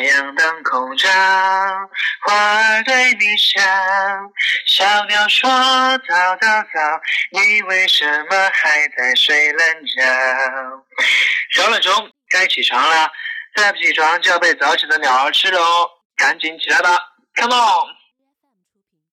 太阳当空照花儿对你笑小鸟说早早早你为什么还在睡懒觉？小懒虫该起床了再不起床就要被早起的鸟儿吃了哦赶紧起来吧 come on